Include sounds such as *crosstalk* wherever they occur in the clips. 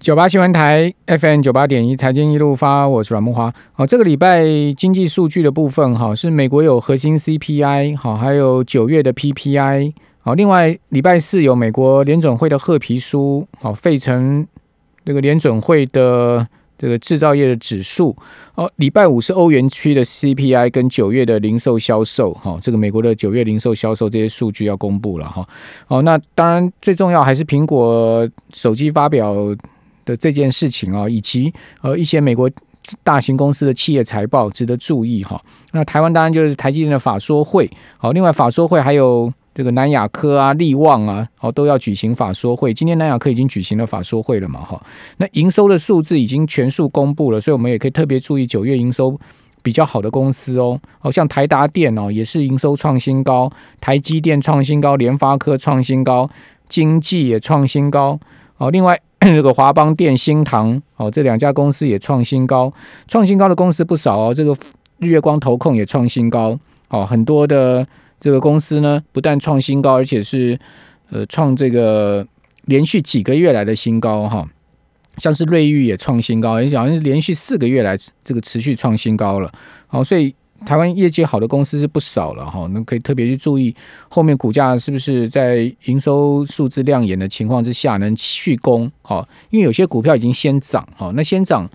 九八新闻台 FM 九八点一财经一路发，我是阮木华。好，这个礼拜经济数据的部分，哈，是美国有核心 CPI，好，还有九月的 PPI，好，另外礼拜四有美国联准会的褐皮书，好，费城这个联准会的。这个制造业的指数哦，礼拜五是欧元区的 CPI 跟九月的零售销售哈，这个美国的九月零售销售这些数据要公布了哈。哦，那当然最重要还是苹果手机发表的这件事情啊，以及呃一些美国大型公司的企业财报值得注意哈。那台湾当然就是台积电的法说会，好，另外法说会还有。这个南亚科啊、利旺啊，哦，都要举行法说会。今天南亚科已经举行了法说会了嘛，哈。那营收的数字已经全数公布了，所以我们也可以特别注意九月营收比较好的公司哦。好像台达电哦，也是营收创新高；台积电创新高，联发科创新高，经济也创新高。哦，另外 *clears throat* 这个华邦电、新唐哦，这两家公司也创新高。创新高的公司不少哦，这个日月光投控也创新高。哦，很多的。这个公司呢，不但创新高，而且是呃创这个连续几个月来的新高哈。像是瑞昱也创新高，而且好像是连续四个月来这个持续创新高了。好，所以台湾业绩好的公司是不少了哈。那可以特别去注意后面股价是不是在营收数字亮眼的情况之下能续攻哈，因为有些股票已经先涨哈，那先涨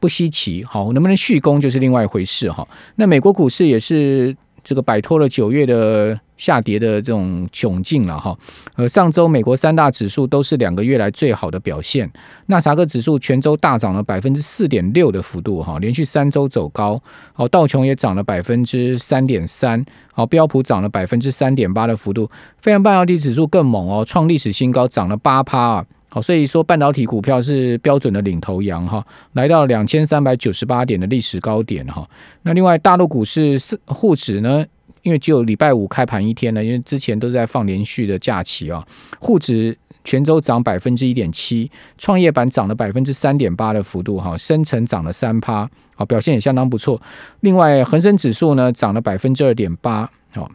不稀奇好，能不能续攻就是另外一回事哈。那美国股市也是。这个摆脱了九月的下跌的这种窘境了哈，呃，上周美国三大指数都是两个月来最好的表现，纳萨克指数全周大涨了百分之四点六的幅度哈，连续三周走高，哦，道琼也涨了百分之三点三，哦，标普涨了百分之三点八的幅度，非常半导体指数更猛哦，创历史新高，涨了八趴啊。好，所以说半导体股票是标准的领头羊哈，来到两千三百九十八点的历史高点哈。那另外大陆股市是沪指呢，因为只有礼拜五开盘一天呢，因为之前都在放连续的假期啊。沪指全周涨百分之一点七，创业板涨了百分之三点八的幅度哈，深成涨了三趴，好表现也相当不错。另外恒生指数呢涨了百分之二点八，好。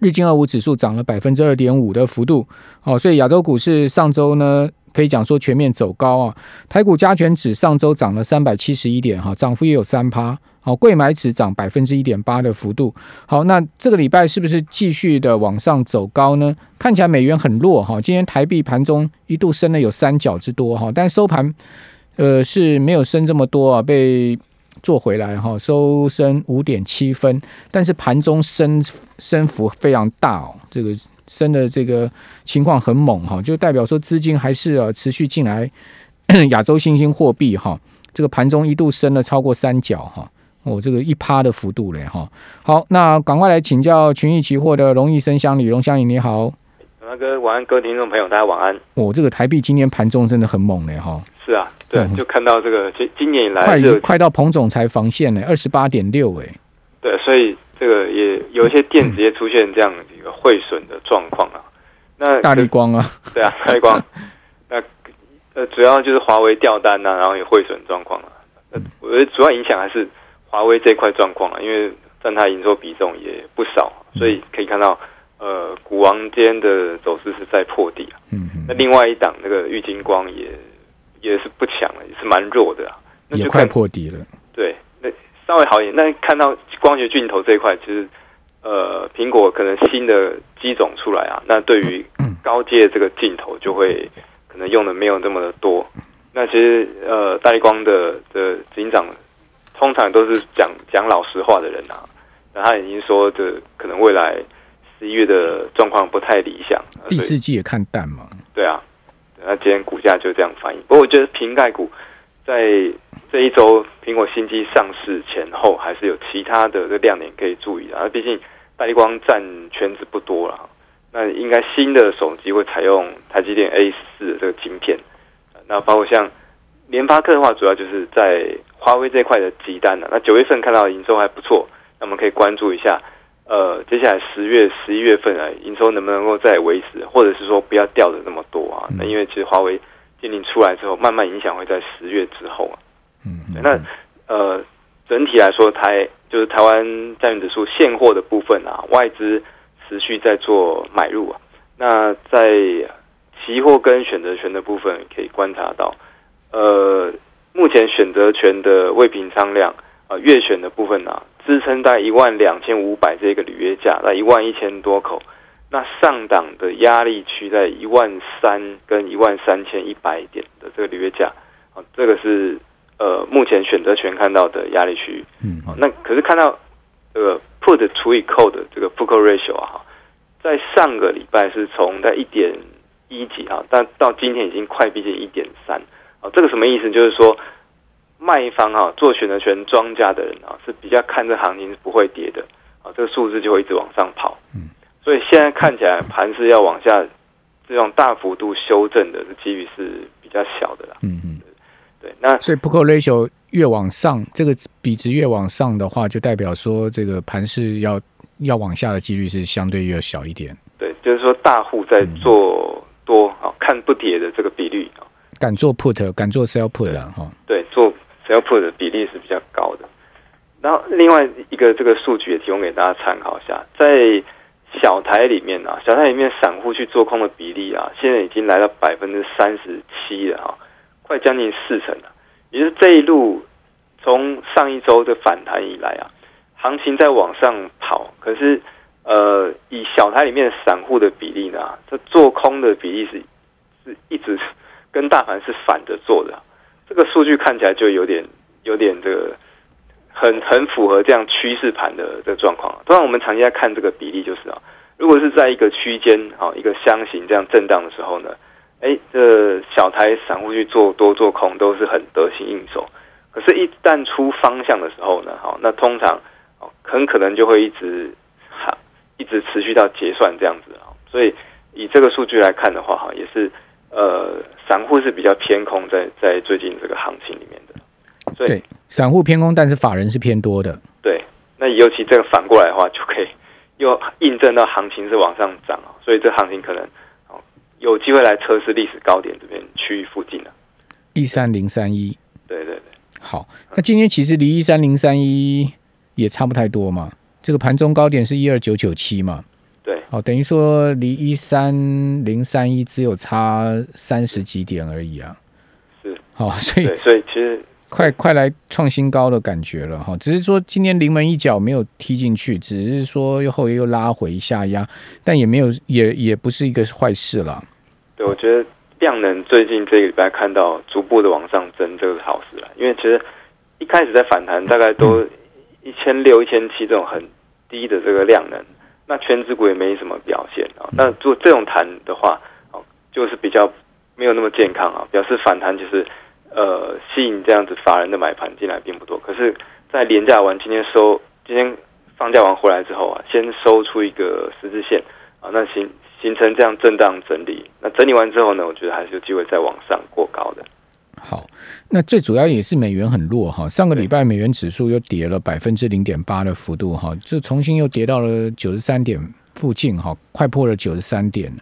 日经二五指数涨了百分之二点五的幅度，哦，所以亚洲股市上周呢可以讲说全面走高啊。台股加权指上周涨了三百七十一点，哈，涨幅也有三趴。好，贵买指涨百分之一点八的幅度。好，那这个礼拜是不是继续的往上走高呢？看起来美元很弱哈，今天台币盘中一度升了有三角之多哈，但收盘呃是没有升这么多啊，被。做回来哈，收升五点七分，但是盘中升升幅非常大哦，这个升的这个情况很猛哈，就代表说资金还是啊持续进来 *coughs* 亚洲新兴货币哈，这个盘中一度升了超过三角哈，哦这个一趴的幅度嘞哈。好，那赶快来请教群益期货的龙易生香李龙香颖你好，大哥晚安，各位听众朋友大家晚安。哦，这个台币今天盘中真的很猛嘞哈。是啊，对，就看到这个今今年以来快快到彭总裁防线呢，二十八点六哎，对，所以这个也有一些电子业出现这样一个汇损的状况啊。那大力光啊，对啊，大力光，*laughs* 那呃主要就是华为掉单呐，然后有汇损状况啊。呃，我觉得主要影响还是华为这块状况啊，因为占它营收比重也不少，所以可以看到呃股王间的走势是在破底啊。嗯嗯。那另外一档那个玉金光也。也是不强了，也是蛮弱的啊。也快破底了。对，那稍微好一点。那看到光学镜头这一块，其实呃，苹果可能新的机种出来啊，那对于高阶这个镜头就会可能用的没有那么的多。那其实呃，大力光的的警长通常都是讲讲老实话的人啊。那他已经说，的可能未来十一月的状况不太理想。第四季也看淡嘛？对啊。那今天股价就这样反应。不过我觉得瓶盖股在这一周苹果新机上市前后，还是有其他的这亮点可以注意啊。毕竟大力光占圈子不多了，那应该新的手机会采用台积电 A 四的这个晶片。那包括像联发科的话，主要就是在华为这块的集单了。那九月份看到营收还不错，那我们可以关注一下。呃，接下来十月、十一月份啊，营收能不能够再维持，或者是说不要掉的那么多啊？那因为其实华为禁令出来之后，慢慢影响会在十月之后啊。嗯，那呃，整体来说，台就是台湾加权指数现货的部分啊，外资持续在做买入啊。那在期货跟选择权的部分可以观察到，呃，目前选择权的未平仓量，呃，月选的部分呢，支撑在一万两千五百这个履约价，在一万一千多口。那上档的压力区在一万三跟一万三千一百点的这个履约价，啊，这个是呃目前选择权看到的压力区域。嗯，那可是看到这个 put 除以 call 的这个 put call ratio 啊，在上个礼拜是从在一点一几啊，但到今天已经快逼近一点三啊，这个什么意思？就是说卖方啊做选择权庄家的人啊是比较看这行情是不会跌的啊，这个数字就会一直往上跑。嗯。所以现在看起来盘是要往下，这种大幅度修正的几率是比较小的啦。嗯嗯，对。那所以 p u t ratio 越往上，这个比值越往上的话，就代表说这个盘是要要往下的几率是相对越小一点。对，就是说大户在做多啊，看不跌的这个比率啊，敢做 put，敢做 sell put 了哈。对，做 sell put 的比例是比较高的。然后另外一个这个数据也提供给大家参考一下，在小台里面啊，小台里面散户去做空的比例啊，现在已经来到百分之三十七了哈，快将近四成了。也就是这一路从上一周的反弹以来啊，行情在往上跑，可是呃，以小台里面散户的比例呢，这做空的比例是是一直跟大盘是反着做的，这个数据看起来就有点有点这个。很很符合这样趋势盘的这个状况。当然，我们长期在看这个比例，就是啊，如果是在一个区间啊，一个箱型这样震荡的时候呢，哎，这小台散户去做多做空都是很得心应手。可是，一旦出方向的时候呢，好，那通常很可能就会一直哈一直持续到结算这样子啊。所以，以这个数据来看的话，哈，也是呃，散户是比较偏空在在最近这个行情里面的。对，散户偏空，但是法人是偏多的。对，那尤其这个反过来的话，就可以又印证到行情是往上涨啊，所以这行情可能哦有机会来测试历史高点这边区域附近的。一三零三一。对对对。好，那今天其实离一三零三一也差不太多嘛，这个盘中高点是一二九九七嘛。对。哦，等于说离一三零三一只有差三十几点而已啊。是。好，所以所以其实。快快来创新高的感觉了哈，只是说今天临门一脚没有踢进去，只是说又后又拉回下压，但也没有也也不是一个坏事了。对，我觉得量能最近这个礼拜看到逐步的往上增，这个是好事了。因为其实一开始在反弹，大概都一千六、一千七这种很低的这个量能，那全指股也没什么表现啊。那做这种弹的话，哦，就是比较没有那么健康啊，表示反弹就是。呃，吸引这样子法人的买盘进来并不多，可是，在廉价完今天收，今天放假完回来之后啊，先收出一个十字线啊，那形形成这样震荡整理，那整理完之后呢，我觉得还是有机会再往上过高的。好，那最主要也是美元很弱哈，上个礼拜美元指数又跌了百分之零点八的幅度哈，就重新又跌到了九十三点附近哈，快破了九十三点，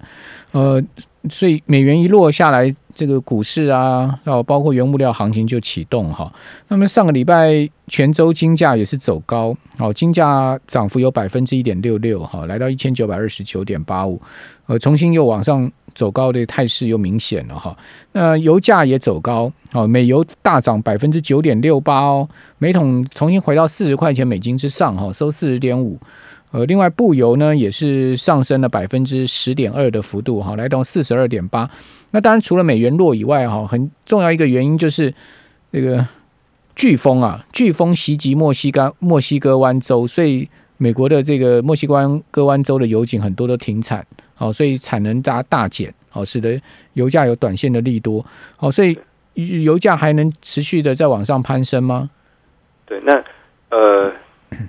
呃，所以美元一落下来。这个股市啊，要包括原物料行情就启动哈。那么上个礼拜全周金价也是走高，好，金价涨幅有百分之一点六六哈，来到一千九百二十九点八五，呃，重新又往上走高的态势又明显了哈。那油价也走高，哦，美油大涨百分之九点六八哦，每桶重新回到四十块钱美金之上哈，收四十点五。呃，另外布油呢也是上升了百分之十点二的幅度哈，来到四十二点八。那当然除了美元弱以外哈，很重要一个原因就是这个飓风啊，飓风袭击墨西哥墨西哥湾州，所以美国的这个墨西哥湾哥湾州的油井很多都停产，好，所以产能大大减，哦，使得油价有短线的利多，哦，所以油价还能持续的在往上攀升吗？对，那呃，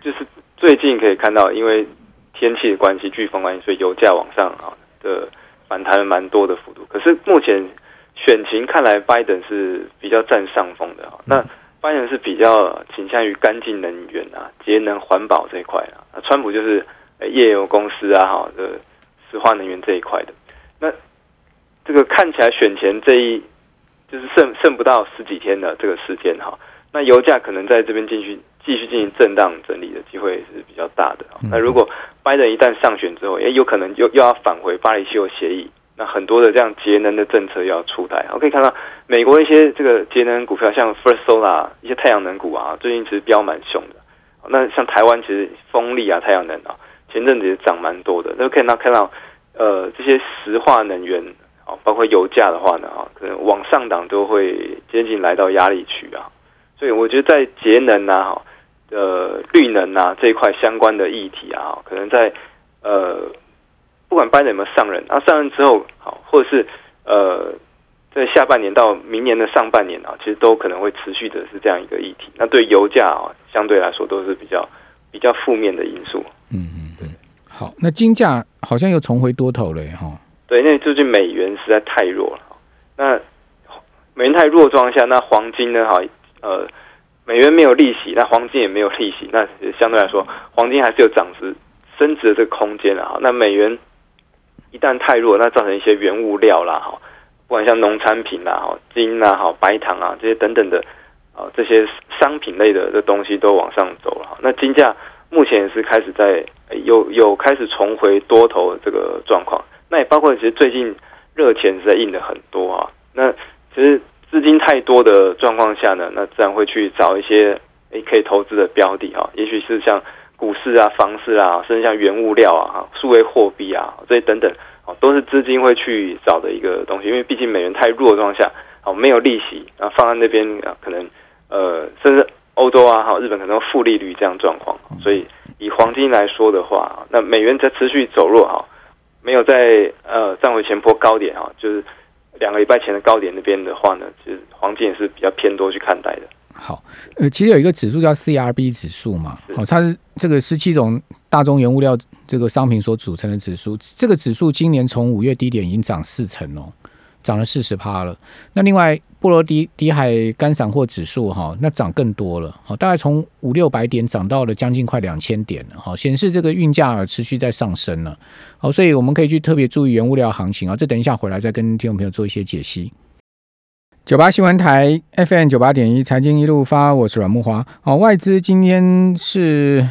就是。最近可以看到，因为天气的关系、飓风关系，所以油价往上啊的反弹了蛮多的幅度。可是目前选情看来，拜登是比较占上风的啊。那拜登是比较倾向于干净能源啊、节能环保这一块啊。那川普就是页油公司啊哈的石化能源这一块的。那这个看起来选前这一就是剩剩不到十几天的这个时间哈。那油价可能在这边继续继续进行震荡整理的机会是比较大的。那如果拜登一旦上选之后，也有可能又又要返回巴黎气候协议那很多的这样节能的政策要出台。我可以看到美国一些这个节能股票，像 First Solar 一些太阳能股啊，最近其实飙蛮凶的。那像台湾其实风力啊、太阳能啊，前阵子也涨蛮多的。那可以到看到呃这些石化能源啊，包括油价的话呢啊，可能往上涨都会接近来到压力区啊。所以我觉得在节能啊、哈呃绿能啊这一块相关的议题啊，可能在呃不管拜登有没有上任，然后上任之后好，或者是呃在下半年到明年的上半年啊，其实都可能会持续的是这样一个议题。那对油价啊，相对来说都是比较比较负面的因素。嗯嗯，好，那金价好像又重回多头了哈。对，因为最近美元实在太弱了。那美元太弱状况下，那黄金呢？哈。呃，美元没有利息，那黄金也没有利息，那相对来说，黄金还是有涨值、升值的这个空间啊。那美元一旦太弱，那造成一些原物料啦，哈，不管像农产品啦，哈，金啦，哈，白糖啊这些等等的啊，这些商品类的的东西都往上走了哈。那金价目前也是开始在有有开始重回多头这个状况。那也包括其实最近热钱是在印的很多啊。那其实。资金太多的状况下呢，那自然会去找一些诶可以投资的标的啊，也许是像股市啊、房市啊，甚至像原物料啊、数位货币啊这些等等，啊，都是资金会去找的一个东西。因为毕竟美元太弱的状况下，啊，没有利息啊，放在那边啊，可能呃，甚至欧洲啊、哈日本可能负利率这样状况。所以以黄金来说的话，那美元在持续走弱哈，没有在呃站回前坡高点啊，就是。两个礼拜前的高点那边的话呢，其实黄金也是比较偏多去看待的。好，呃，其实有一个指数叫 CRB 指数嘛，哦，它是这个十七种大宗原物料这个商品所组成的指数。这个指数今年从五月低点已经涨四成哦。涨了四十趴了。那另外波罗的的海干散货指数哈，那涨更多了，好，大概从五六百点涨到了将近快两千点了，好，显示这个运价持续在上升了，好，所以我们可以去特别注意原物料行情啊。这等一下回来再跟听众朋友做一些解析。九八新闻台 FM 九八点一财经一路发，我是阮木华。好，外资今天是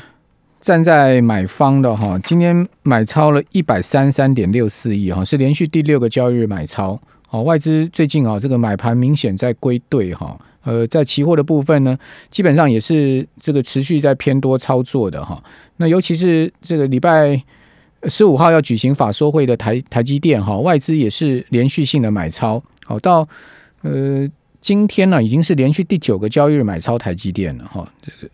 站在买方的哈，今天买超了一百三三点六四亿哈，是连续第六个交易日买超。哦，外资最近啊，这个买盘明显在归队哈。呃，在期货的部分呢，基本上也是这个持续在偏多操作的哈。那尤其是这个礼拜十五号要举行法说会的台台积电哈，外资也是连续性的买超。好，到呃今天呢，已经是连续第九个交易日买超台积电了哈。这个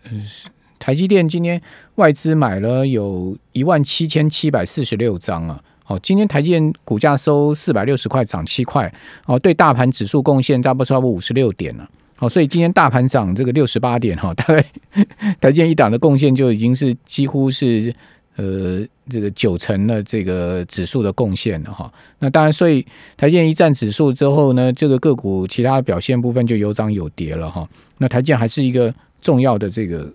台积电今天外资买了有一万七千七百四十六张啊。好，今天台积电股价收四百六十块，涨七块。哦，对大盘指数贡献差不多超过五十六点了。哦，所以今天大盘涨这个六十八点哈，大概 *laughs* 台积电一档的贡献就已经是几乎是呃这个九成的这个指数的贡献了哈。那当然，所以台积电一占指数之后呢，这个个股其他表现部分就有涨有跌了哈。那台积电还是一个重要的这个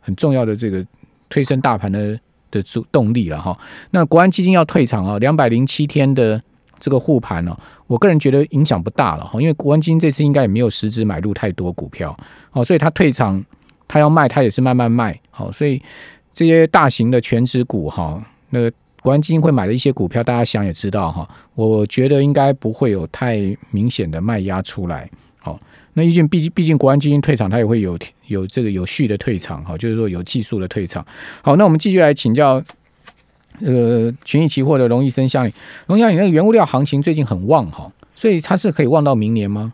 很重要的这个推升大盘的。的主动力了哈，那国安基金要退场啊，两百零七天的这个护盘呢，我个人觉得影响不大了哈，因为国安基金这次应该也没有实质买入太多股票，哦，所以他退场，他要卖，他也是慢慢卖，好，所以这些大型的全职股哈，那国安基金会买的一些股票，大家想也知道哈，我觉得应该不会有太明显的卖压出来，好。那毕竟，毕竟，毕竟，国安基金退场，它也会有有这个有序的退场，哈，就是说有技术的退场。好，那我们继续来请教，呃，群益期货的龙医生向你，龙医生，你那个原物料行情最近很旺哈，所以它是可以旺到明年吗？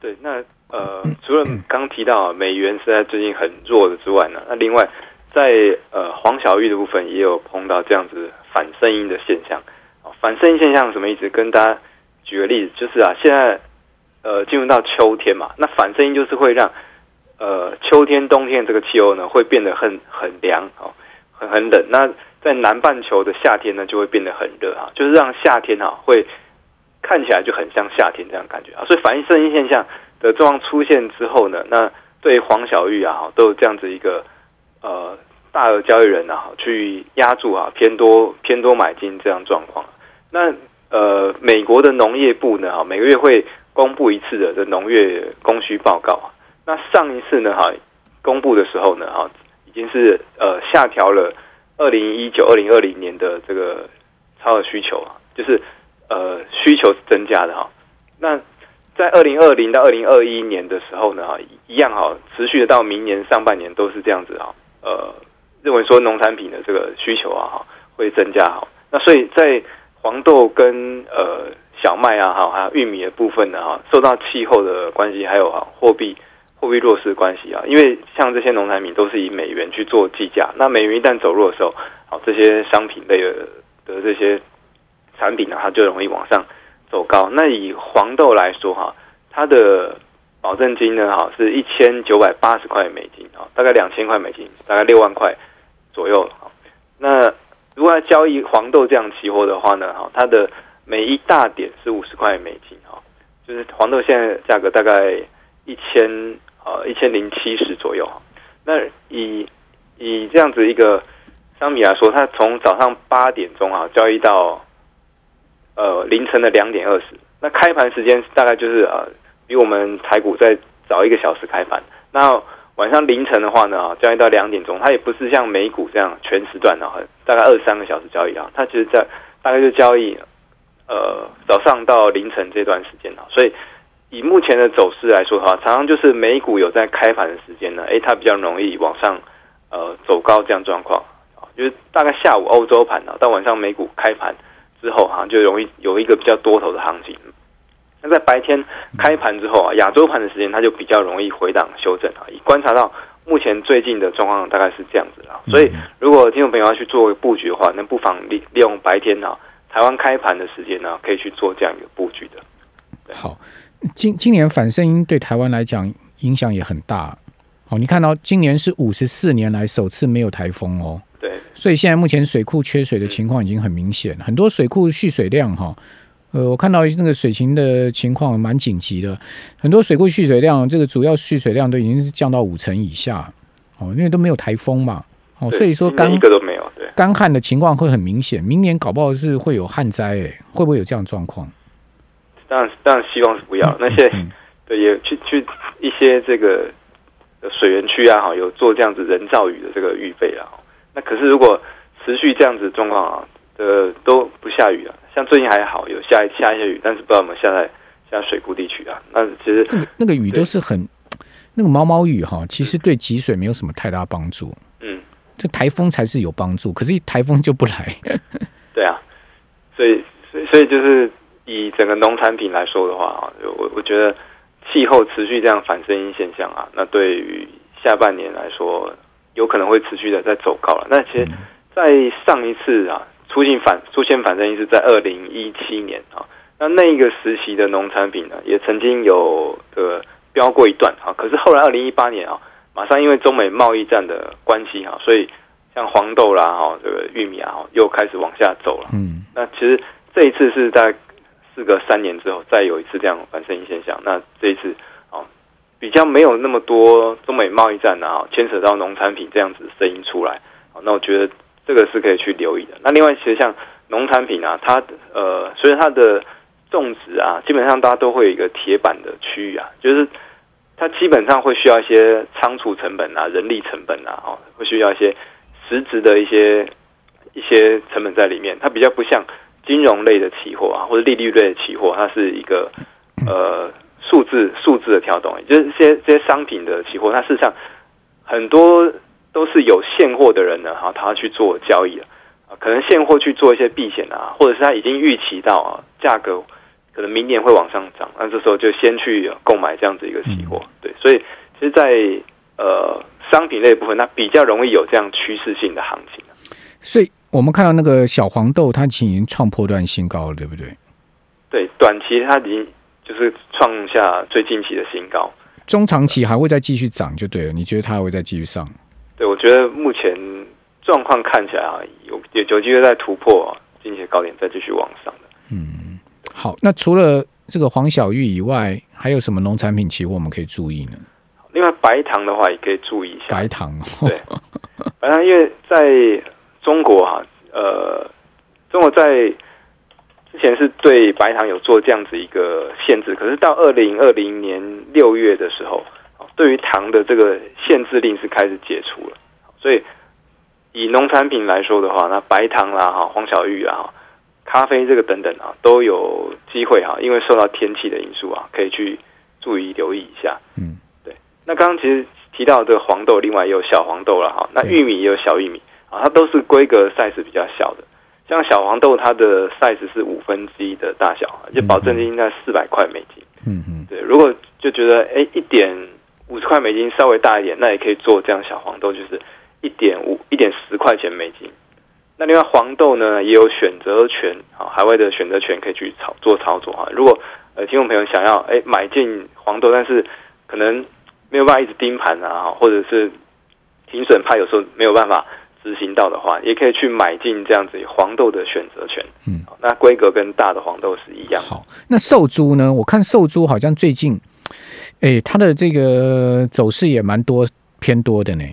对，那呃，除了刚提到美元是在最近很弱的之外呢，那另外在呃黄小玉的部分也有碰到这样子反声音的现象。反声音现象什么意思？跟大家举个例子，就是啊，现在。呃，进入到秋天嘛，那反声音就是会让呃秋天、冬天这个气候呢会变得很很凉哦，很很冷。那在南半球的夏天呢就会变得很热啊，就是让夏天啊会看起来就很像夏天这样感觉啊。所以反应声音现象的状况出现之后呢，那对黄小玉啊都有这样子一个呃大额交易人啊去压住啊偏多偏多买进这样状况。那呃美国的农业部呢哈每个月会。公布一次的这农业供需报告啊，那上一次呢哈公布的时候呢哈已经是呃下调了二零一九二零二零年的这个超额需求啊，就是呃需求是增加的哈。那在二零二零到二零二一年的时候呢，哈，一样哈，持续的到明年上半年都是这样子哈。呃，认为说农产品的这个需求啊，哈，会增加哈。那所以在黄豆跟呃小麦啊，哈，还有玉米的部分呢，哈，受到气候的关系，还有哈货币货币弱势关系啊，因为像这些农产品都是以美元去做计价，那美元一旦走弱的时候，好，这些商品类的的这些产品呢，它就容易往上。走高，那以黄豆来说哈，它的保证金呢哈是一千九百八十块美金啊，大概两千块美金，大概六万块左右哈。那如果要交易黄豆这样期货的话呢哈，它的每一大点是五十块美金哈，就是黄豆现在价格大概一千呃一千零七十左右。那以以这样子一个商品来说，它从早上八点钟啊交易到。呃，凌晨的两点二十，那开盘时间大概就是呃，比我们台股再早一个小时开盘。那晚上凌晨的话呢，交易到两点钟，它也不是像美股这样全时段的，大概二三个小时交易啊。它其实在大概就交易呃早上到凌晨这段时间啊。所以以目前的走势来说的话，常常就是美股有在开盘的时间呢，诶，它比较容易往上呃走高这样状况啊，就是大概下午欧洲盘啊，到晚上美股开盘。之后哈就容易有一个比较多头的行情。那在白天开盘之后啊，亚洲盘的时间它就比较容易回档修正啊。以观察到目前最近的状况大概是这样子啊。所以如果听众朋友要去做布局的话，那不妨利利用白天呢台湾开盘的时间呢，可以去做这样一个布局的。好，今今年反声音对台湾来讲影响也很大。好，你看到今年是五十四年来首次没有台风哦。对，所以现在目前水库缺水的情况已经很明显，很多水库蓄水量哈，呃，我看到那个水情的情况蛮紧急的，很多水库蓄水量，这个主要蓄水量都已经是降到五成以下，哦，因为都没有台风嘛，哦，所以说干一个都没有，对，干旱的情况会很明显，明年搞不好是会有旱灾，哎，会不会有这样状况？当然，当然希望是不要，那些对也去去一些这个水源区啊，哈，有做这样子人造雨的这个预备啊。那可是，如果持续这样子状况啊，呃，都不下雨啊，像最近还好有下下一些雨，但是不知道有没有下在下水库地区啊。那其实那个雨都是很那个毛毛雨哈，其实对集水没有什么太大帮助。嗯，这台风才是有帮助，可是台风就不来。对啊，所以所以所以就是以整个农产品来说的话啊，我我觉得气候持续这样反声音现象啊，那对于下半年来说。有可能会持续的在走高了。那其实，在上一次啊，出现反出现反正音是在二零一七年啊。那那个时期的农产品呢，也曾经有的飙过一段啊。可是后来二零一八年啊，马上因为中美贸易战的关系哈，所以像黄豆啦哈，这个玉米啊，又开始往下走了。嗯。那其实这一次是在事隔三年之后，再有一次这样反声音现象。那这一次。比较没有那么多中美贸易战啊，牵扯到农产品这样子声音出来，那我觉得这个是可以去留意的。那另外，其实像农产品啊，它呃，所以它的种植啊，基本上大家都会有一个铁板的区域啊，就是它基本上会需要一些仓储成本啊、人力成本啊，哦，会需要一些实质的一些一些成本在里面。它比较不像金融类的期货啊，或者利率类的期货，它是一个呃。数字数字的跳动，就是这些这些商品的期货，它事实上很多都是有现货的人呢，哈，他去做交易啊，可能现货去做一些避险啊，或者是他已经预期到啊，价格可能明年会往上涨，那这时候就先去购买这样子一个期货，对，所以其实，在呃商品类部分，它比较容易有这样趋势性的行情。所以我们看到那个小黄豆，它已经创破段新高了，对不对？对，短期它已经。就是创下最近期的新高，中长期还会再继续涨就对了。你觉得它还会再继续上？对，我觉得目前状况看起来啊，有有有机会再突破近期高点，再继续往上的。嗯，好，那除了这个黄小玉以外，还有什么农产品期货我们可以注意呢？另外，白糖的话也可以注意一下。白糖，对，白糖，因为在中国哈，呃，中国在。之前是对白糖有做这样子一个限制，可是到二零二零年六月的时候，对于糖的这个限制令是开始解除了。所以以农产品来说的话，那白糖啦、哈黄小玉啊，咖啡这个等等啊，都有机会哈，因为受到天气的因素啊，可以去注意留意一下。嗯，对。那刚刚其实提到这个黄豆，另外也有小黄豆了哈。那玉米也有小玉米啊，它都是规格 size 比较小的。像小黄豆，它的 size 是五分之一的大小，就保证金在四百块美金。嗯嗯，对。如果就觉得哎，一点五十块美金稍微大一点，那也可以做这样小黄豆，就是一点五、一点十块钱美金。那另外黄豆呢，也有选择权啊，海外的选择权可以去操做操作哈。如果呃听众朋友想要哎买进黄豆，但是可能没有办法一直盯盘啊，或者是停损派有时候没有办法。执行到的话，也可以去买进这样子黄豆的选择权。嗯，那规格跟大的黄豆是一样。好，那瘦猪呢？我看瘦猪好像最近，哎，它的这个走势也蛮多偏多的呢。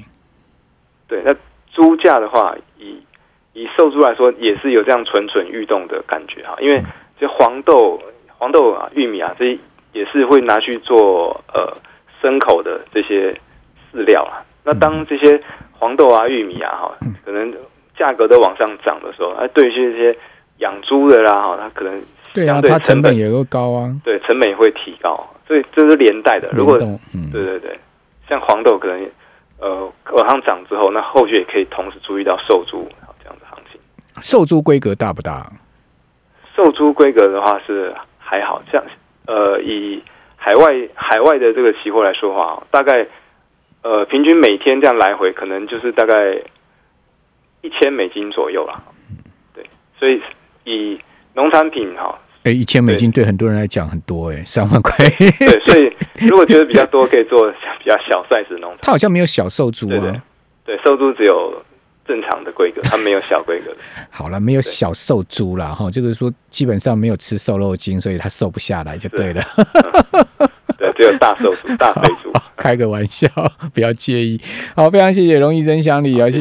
对，那猪价的话，以以瘦猪来说，也是有这样蠢蠢欲动的感觉哈。因为这黄豆、黄豆啊、玉米啊，这些也是会拿去做呃牲口的这些饲料啊。那当这些黄豆啊、玉米啊，哈，可能价格都往上涨的时候，啊，对于这些养猪的啦，哈，它可能对啊，它成本也会高啊，对，成本也会提高，所以这是连带的。如果嗯，对对对，像黄豆可能呃往上涨之后，那后续也可以同时注意到瘦猪这样的行情。瘦猪规格大不大？瘦猪规格的话是还好，像呃以海外海外的这个期货来说话，大概。呃，平均每天这样来回，可能就是大概一千美金左右了。对，所以以农产品哈，哎，一千美金对很多人来讲很多哎，三万块。对，*laughs* 所以如果觉得比较多，可以做比较小 size 农产。它好像没有小瘦猪啊，对，瘦猪只有正常的规格，*laughs* 它没有小规格的。好了，没有小瘦猪了哈，就是说基本上没有吃瘦肉精，所以它瘦不下来就对了。对，只有大手足、大 *laughs* 肥足。开个玩笑，不要介意。好，非常谢谢荣毅真乡里啊，谢谢。